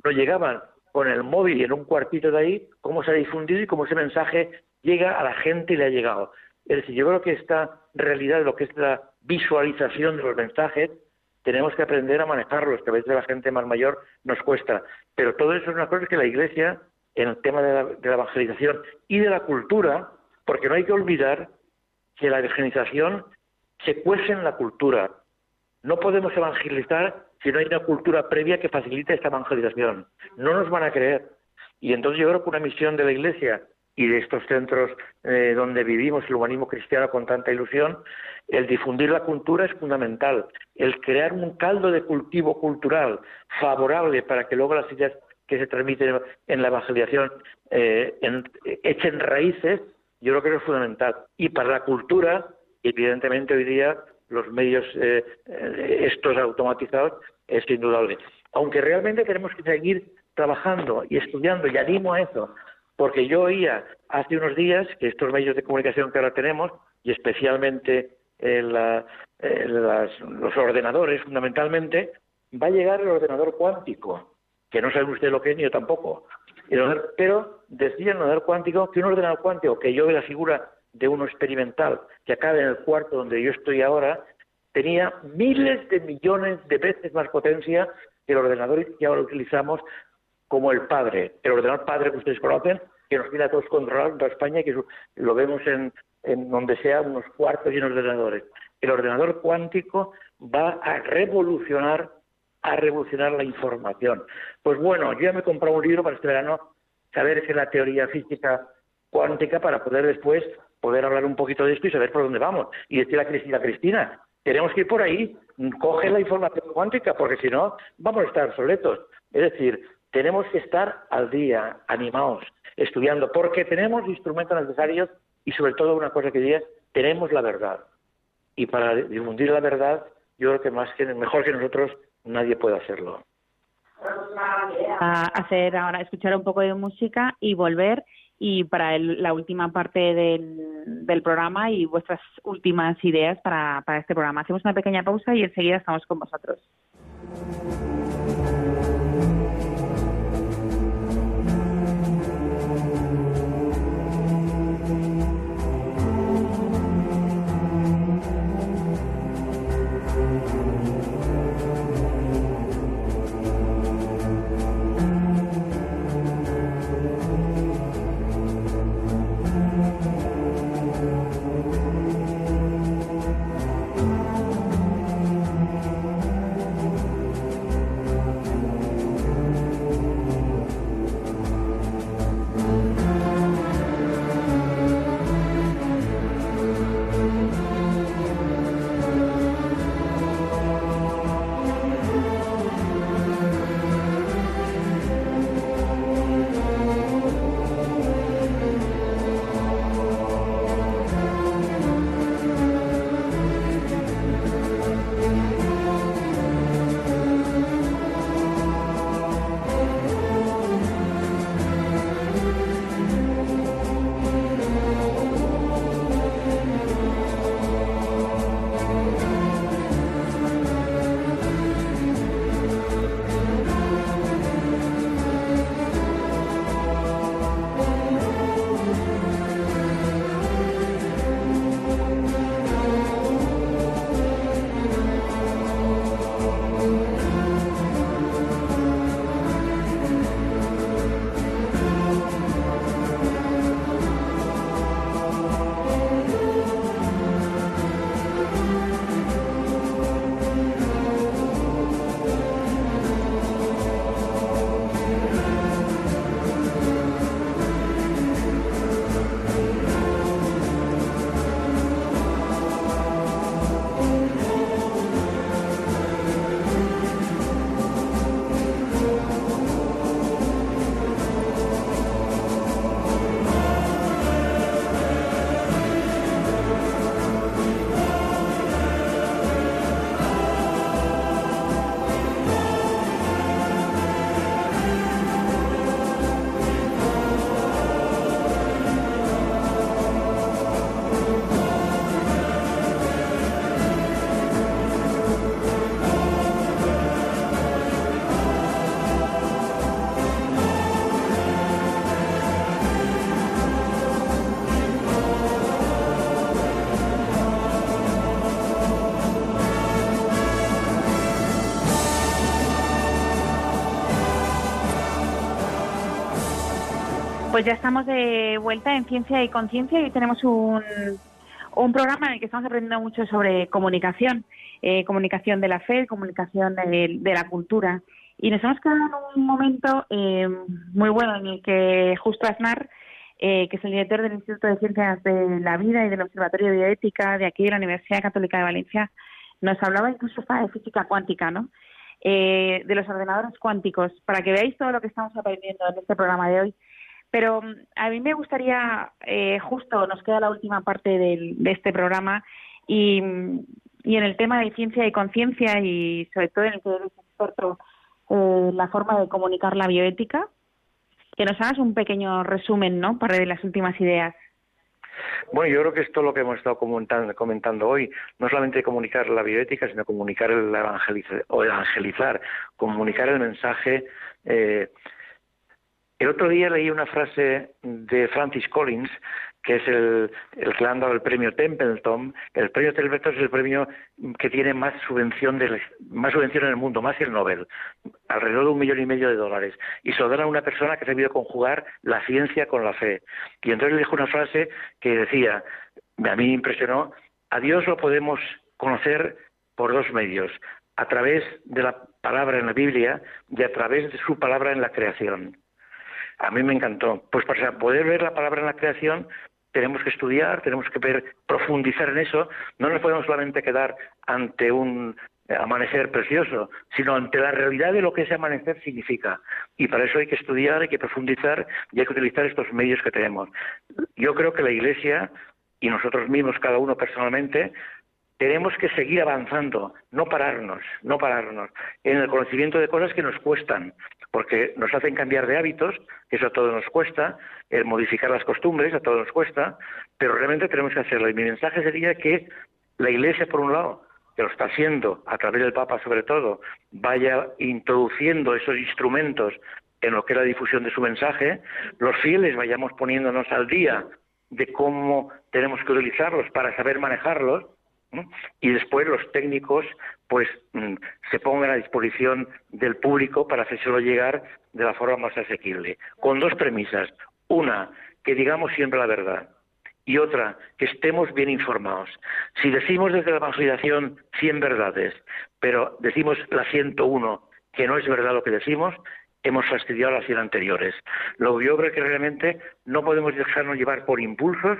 no llegaban, con el móvil y en un cuartito de ahí, cómo se ha difundido y cómo ese mensaje llega a la gente y le ha llegado. Es decir, yo creo que esta realidad, lo que es la visualización de los mensajes, tenemos que aprender a manejarlos, que a veces la gente más mayor nos cuesta. Pero todo eso es una cosa que la Iglesia, en el tema de la, evangelización y de la cultura, porque no hay que olvidar que la evangelización se cuece en la cultura. No podemos evangelizar si no hay una cultura previa que facilite esta evangelización. No nos van a creer. Y entonces yo creo que una misión de la Iglesia y de estos centros eh, donde vivimos el humanismo cristiano con tanta ilusión, el difundir la cultura es fundamental. El crear un caldo de cultivo cultural favorable para que luego las ideas que se transmiten en la evangelización eh, echen raíces, yo creo que es fundamental. Y para la cultura, evidentemente hoy día los medios eh, estos automatizados es indudable. Aunque realmente tenemos que seguir trabajando y estudiando, y animo a eso, porque yo oía hace unos días que estos medios de comunicación que ahora tenemos, y especialmente los ordenadores fundamentalmente, va a llegar el ordenador cuántico, que no sabe usted lo que es ni yo tampoco. Pero decía el ordenador cuántico que un ordenador cuántico, que yo ve la figura de uno experimental, que acabe en el cuarto donde yo estoy ahora, tenía miles de millones de veces más potencia que el ordenador que ahora utilizamos como el padre, el ordenador padre que ustedes conocen, que nos tiene a todos controlados en España que lo vemos en, en donde sea unos cuartos llenos de ordenadores. El ordenador cuántico va a revolucionar, a revolucionar la información. Pues bueno, yo ya me he comprado un libro para este verano, saber es la teoría física cuántica para poder después poder hablar un poquito de esto y saber por dónde vamos. Y decir a Cristina, Cristina, tenemos que ir por ahí, coge la información cuántica, porque si no, vamos a estar obsoletos. Es decir, tenemos que estar al día, animados, estudiando, porque tenemos instrumentos necesarios y sobre todo una cosa que diría, tenemos la verdad. Y para difundir la verdad, yo creo que más que mejor que nosotros nadie puede hacerlo. A hacer ahora, escuchar un poco de música y volver y para la última parte del, del, programa y vuestras últimas ideas para, para este programa. Hacemos una pequeña pausa y enseguida estamos con vosotros. Pues ya estamos de vuelta en Ciencia y Conciencia y tenemos un, un programa en el que estamos aprendiendo mucho sobre comunicación, eh, comunicación de la fe, comunicación de, la cultura. Y nos hemos quedado en un momento eh, muy bueno en el que Justo Aznar, eh, que es el director del Instituto de Ciencias de la Vida y del Observatorio de Bioética de aquí de la Universidad Católica de Valencia, nos hablaba incluso de física cuántica, ¿no? de los ordenadores cuánticos, para que veáis todo lo que estamos aprendiendo en este programa de hoy. Pero mm, a mí me gustaría, eh, justo nos queda la última parte de este programa y, y, en el tema de ciencia y conciencia y sobre todo en el que eres experto, eh, la forma de comunicar la bioética, que nos hagas un pequeño resumen, ¿no?, para de las últimas ideas. Bueno, yo creo que esto es lo que hemos estado comentando, comentando hoy, no solamente comunicar la bioética, sino comunicar el evangelizar, o evangelizar, comunicar el mensaje eh, el otro día leí una frase de Francis Collins, que es el, que le han dado el premio Templeton. El premio Templeton es el premio que tiene más subvención, de, más subvención en el mundo, más que el Nobel, alrededor de un millón y medio de dólares. Y se lo dan a una persona que ha sabido conjugar la ciencia con la fe. Y entonces le dijo una frase que decía, a mí me impresionó, a Dios lo podemos conocer por dos medios, a través de la palabra en la Biblia y a través de su palabra en la creación. A mí me encantó. Pues para poder ver la palabra en la creación, tenemos que estudiar, tenemos que ver, profundizar en eso. No nos podemos solamente quedar ante un amanecer precioso, sino ante la realidad de lo que ese amanecer significa. Y para eso hay que estudiar, hay que profundizar y hay que utilizar estos medios que tenemos. Yo creo que la Iglesia y nosotros mismos, cada uno personalmente, tenemos que seguir avanzando, no pararnos, no pararnos en el conocimiento de cosas que nos cuestan, porque nos hacen cambiar de hábitos, eso a todos nos cuesta, el modificar las costumbres a todos nos cuesta, pero realmente tenemos que hacerlo. Y mi mensaje sería que la Iglesia, por un lado, que lo está haciendo a través del Papa sobre todo, vaya introduciendo esos instrumentos en lo que es la difusión de su mensaje, los fieles vayamos poniéndonos al día de cómo tenemos que utilizarlos para saber manejarlos, y después los técnicos pues mm, se pongan a disposición del público para hacérselo llegar de la forma más asequible, con dos premisas. Una, que digamos siempre la verdad. Y otra, que estemos bien informados. Si decimos desde la evangelización 100 verdades, pero decimos la 101 que no es verdad lo que decimos, hemos fastidiado las 100 anteriores. Lo que yo creo que realmente no podemos dejarnos llevar por impulsos,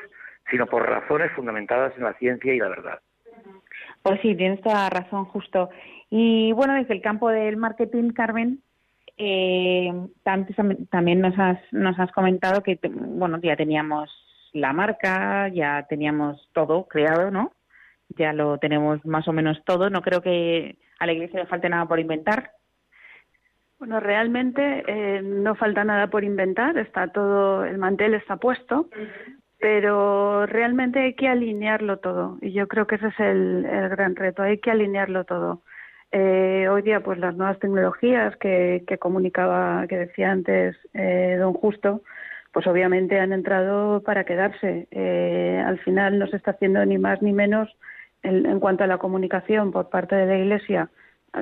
sino por razones fundamentadas en la ciencia y la verdad. Pues sí, tienes toda la razón, justo. Y bueno, desde el campo del marketing, Carmen, eh, también nos has, nos has comentado que, bueno, ya teníamos la marca, ya teníamos todo creado, ¿no? Ya lo tenemos más o menos todo. No creo que a la iglesia le falte nada por inventar. Bueno, realmente eh, no falta nada por inventar, está todo, el mantel está puesto, pero realmente hay que alinearlo todo y yo creo que ese es el, gran reto, hay que alinearlo todo. Eh, hoy día, pues las nuevas tecnologías que, que comunicaba, que decía antes eh, don Justo, pues obviamente han entrado para quedarse. Eh, al final no se está haciendo ni más ni menos en, en, cuanto a la comunicación por parte de la Iglesia.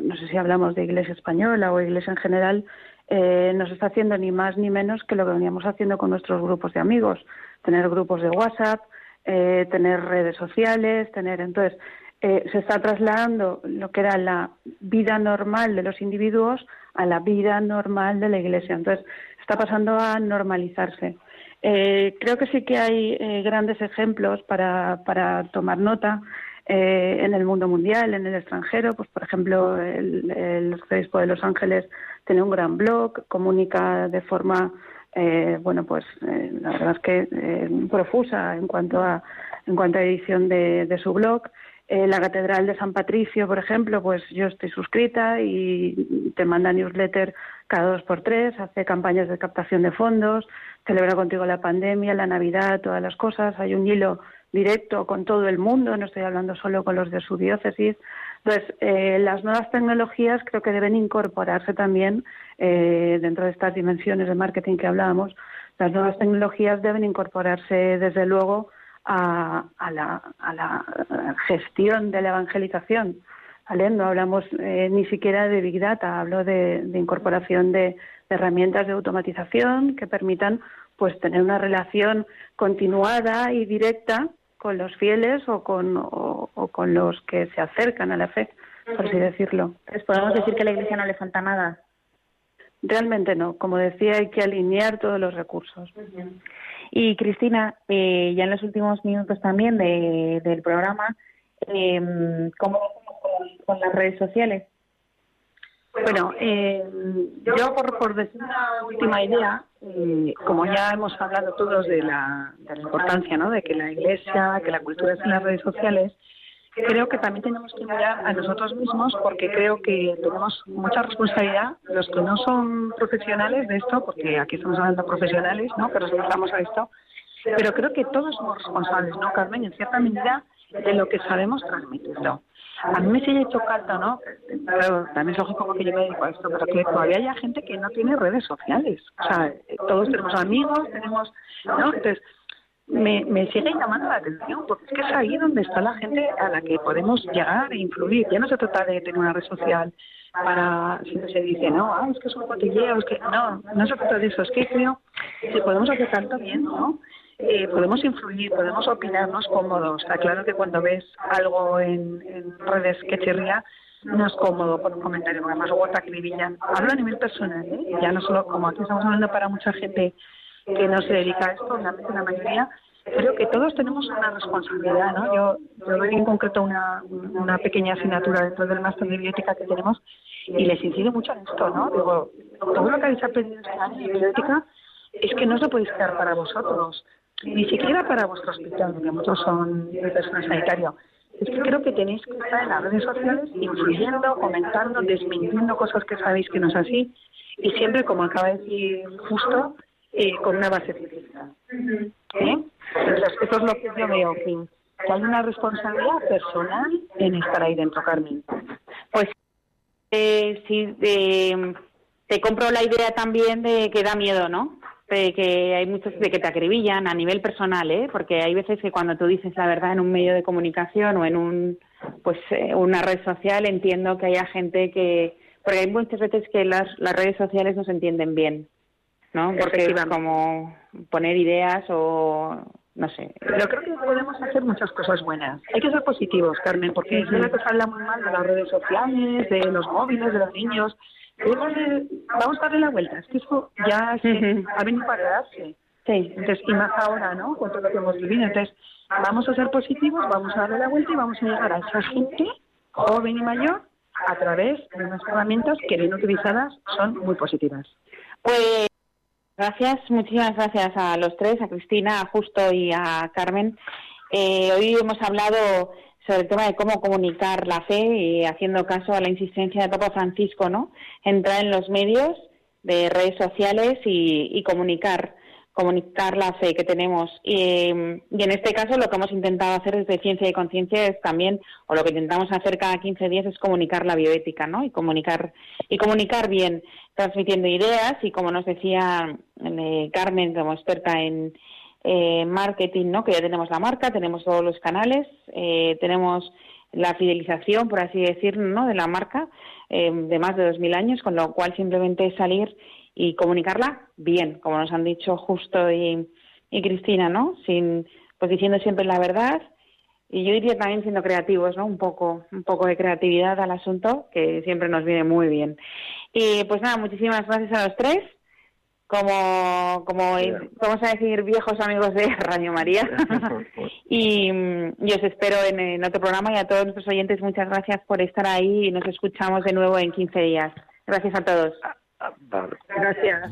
No sé si hablamos de Iglesia española o Iglesia en general, eh, no se está haciendo ni más ni menos que lo que veníamos haciendo con nuestros grupos de amigos tener grupos de WhatsApp, eh, tener redes sociales, tener entonces eh, se está trasladando lo que era la vida normal de los individuos a la vida normal de la Iglesia. Entonces está pasando a normalizarse. Eh, creo que sí que hay grandes ejemplos para, para tomar nota en el mundo mundial, en el extranjero. Pues, por ejemplo, el, el de Los Ángeles tiene un gran blog, comunica de forma eh, bueno, pues eh, la verdad es que eh, profusa en cuanto a en cuanto a edición de, su blog. la Catedral de San Patricio, por ejemplo, pues yo estoy suscrita y te manda newsletter cada dos por tres, hace campañas de captación de fondos, celebra contigo la pandemia, la Navidad, todas las cosas. Hay un hilo directo con todo el mundo, no estoy hablando solo con los de su diócesis. Entonces, eh, las nuevas tecnologías creo que deben incorporarse también eh, dentro de estas dimensiones de marketing que hablábamos. Las nuevas tecnologías deben incorporarse, desde luego, a, la, gestión de la evangelización. No hablamos eh, ni siquiera de Big Data, hablo de, incorporación de, herramientas de automatización que permitan pues tener una relación continuada y directa con los fieles o con, o, con los que se acercan a la fe, por así decirlo. ¿Podemos decir que a la Iglesia no le falta nada? Realmente no. Como decía, hay que alinear todos los recursos. Y Cristina, eh, ya en los últimos minutos también de, del programa, eh, ¿cómo con, con las redes sociales? Bueno, eh, yo por, por decir una última idea, eh, como ya hemos hablado todos de la, de la importancia ¿no? de que la Iglesia, que la cultura es en las redes sociales, creo que también tenemos que mirar a nosotros mismos porque creo que tenemos mucha responsabilidad los que no son profesionales de esto, porque aquí estamos hablando de profesionales, ¿no? Que nos dedicamos a esto, pero creo que todos somos responsables, ¿no, Carmen? En cierta medida de lo que sabemos transmitirlo. A mí me sigue chocando, ¿no? Pero también es lógico porque yo me dedico a esto, pero que todavía hay gente que no tiene redes sociales. O sea, todos tenemos amigos, tenemos, ¿no? Entonces, me, me sigue llamando la atención, porque es que es ahí donde está la gente a la que podemos llegar e influir. Ya no se trata de tener una red social para, siempre se dice, no, ah, es que es un cotilleo, es que no, no se trata de eso, es que creo que podemos hacer tanto bien, ¿no? Eh, podemos influir, podemos opinarnos cómodos. Está claro que cuando ves algo en, redes que chirría, no es cómodo por un comentario, porque además luego te acribillan. Hablo a nivel personal, ¿eh? ya no solo como aquí estamos hablando para mucha gente que no se dedica a esto, la mayoría, creo que todos tenemos una responsabilidad, ¿no? Yo, yo doy en concreto una, una pequeña asignatura dentro del máster de biótica que tenemos y les incido mucho en esto, ¿no? Digo, todo lo que habéis aprendido este de biótica es que no se podéis quedar para vosotros ni siquiera para vuestro hospital, porque muchos son de personal sanitario. Es que creo que tenéis que estar en las redes sociales influyendo, comentando, desmintiendo cosas que sabéis que no es así y siempre, como acaba de decir justo, eh, con una base científica. ¿Eh? Entonces, esto es lo que yo veo, que, hay una responsabilidad personal en estar ahí dentro, Carmen. Pues eh, sí, te compro la idea también de que da miedo, ¿no? De que hay muchos de que te acribillan a nivel personal, ¿eh? porque hay veces que cuando tú dices la verdad en un medio de comunicación o en un pues eh, una red social entiendo que haya gente que porque hay muchas veces que las, las redes sociales no se entienden bien, ¿no? Porque es como poner ideas o no sé. Pero creo que podemos hacer muchas cosas buenas. Hay que ser positivos, Carmen, porque es que se habla muy mal de las redes sociales, de los móviles, de los niños, vamos a darle la vuelta, es que eso ya ha venido para quedarse. Sí. Entonces, y más ahora, ¿no? Con todo lo que hemos vivido. Entonces, vamos a ser positivos, vamos a darle la vuelta y vamos a llegar a esa gente, joven y mayor, a través de unas herramientas que bien utilizadas son muy positivas. Pues gracias, muchísimas gracias a los tres, a Cristina, a Justo y a Carmen. Eh, hoy hemos hablado sobre el tema de cómo comunicar la fe y haciendo caso a la insistencia de Papa Francisco, ¿no? Entrar en los medios de redes sociales y, comunicar comunicar la fe que tenemos. Y, y, en este caso lo que hemos intentado hacer desde Ciencia y Conciencia es también, o lo que intentamos hacer cada 15 días es comunicar la bioética, ¿no? Y comunicar, y comunicar bien, transmitiendo ideas y como nos decía eh, Carmen como experta en, eh, marketing, ¿no? Que ya tenemos la marca, tenemos todos los canales, eh, tenemos la fidelización, por así decirlo, ¿no? De la marca eh, de más de 2.000 años, con lo cual simplemente salir y comunicarla bien, como nos han dicho Justo y, y Cristina, ¿no? Sin, pues diciendo siempre la verdad y yo diría también siendo creativos, ¿no? Un poco, un poco de creatividad al asunto, que siempre nos viene muy bien. Y pues nada, muchísimas gracias a los tres como, como vamos a decir, viejos amigos de Radio María. y, y, os espero en, otro programa y a todos nuestros oyentes, muchas gracias por estar ahí y nos escuchamos de nuevo en 15 días. Gracias a todos. Ah, ah, gracias.